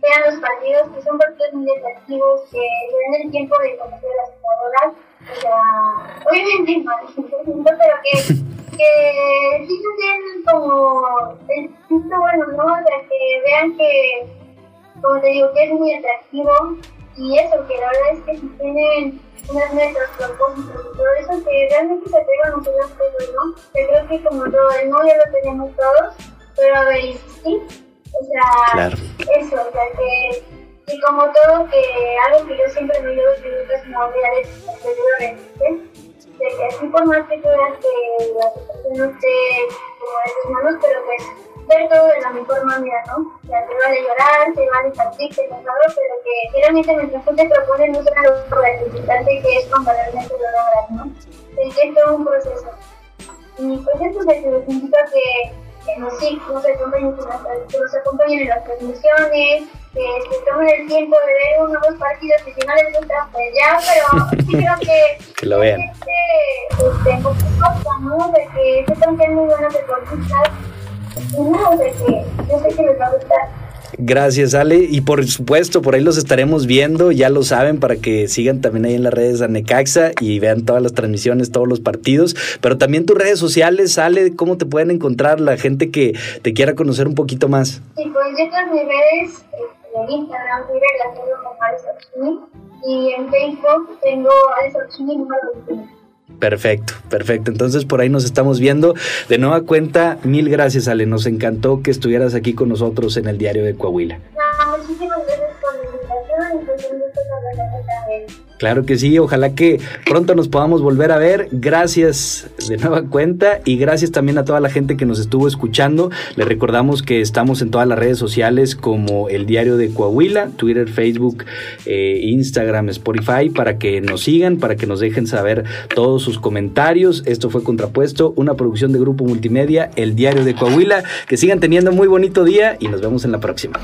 vean los partidos, que son partidos muy atractivos, que se den el tiempo de conocer a las jugadoras, o sea, obviamente mal, pero que que sí se tienen como el punto bueno, ¿no? O sea, que vean que, como te digo, que es muy atractivo y eso, que la verdad es que si tienen unas metas, propósitos y todo eso, que realmente se pegan a las cosas, ¿no? Yo creo que como todo, el no ya lo tenemos todos, pero a ver, sí, o sea, eso, o sea, que, y como todo, que algo que yo siempre me digo en minutos mundiales anteriores, de que así por más que tú que la situación no esté como de tus manos, pero pues ver todo de la mejor manera, ¿no? O sea, te vale llorar, te vale partir, te pero que realmente mientras tú te propones no será lo gratificante que es cuando realmente lo logras, ¿no? Es que es todo un proceso. Y pues eso es que les invito a que, que nos, nos, acompañen, que nos acompañen en las transmisiones, que se tomen el tiempo de ver unos dos partidos y si no les gusta, pues ya, pero sí creo que... que lo vean. Este, este, cosa, ¿no? De que sepan que es muy buenos deportistas no, de que yo sé que les va a gustar. Gracias, Ale. Y por supuesto, por ahí los estaremos viendo, ya lo saben, para que sigan también ahí en las redes a Necaxa y vean todas las transmisiones, todos los partidos. Pero también tus redes sociales, Ale, ¿cómo te pueden encontrar la gente que te quiera conocer un poquito más? Sí, pues yo en mis redes, en Instagram, Twitter, las tengo como Alex y en Facebook tengo Alex número 21. Perfecto, perfecto. Entonces por ahí nos estamos viendo. De nueva cuenta, mil gracias Ale. Nos encantó que estuvieras aquí con nosotros en el diario de Coahuila. Muchísimas gracias por la invitación Claro que sí, ojalá que pronto nos podamos volver a ver. Gracias de nueva cuenta y gracias también a toda la gente que nos estuvo escuchando. Les recordamos que estamos en todas las redes sociales como el Diario de Coahuila, Twitter, Facebook, eh, Instagram, Spotify, para que nos sigan, para que nos dejen saber todos sus comentarios. Esto fue Contrapuesto, una producción de Grupo Multimedia, el Diario de Coahuila. Que sigan teniendo muy bonito día y nos vemos en la próxima.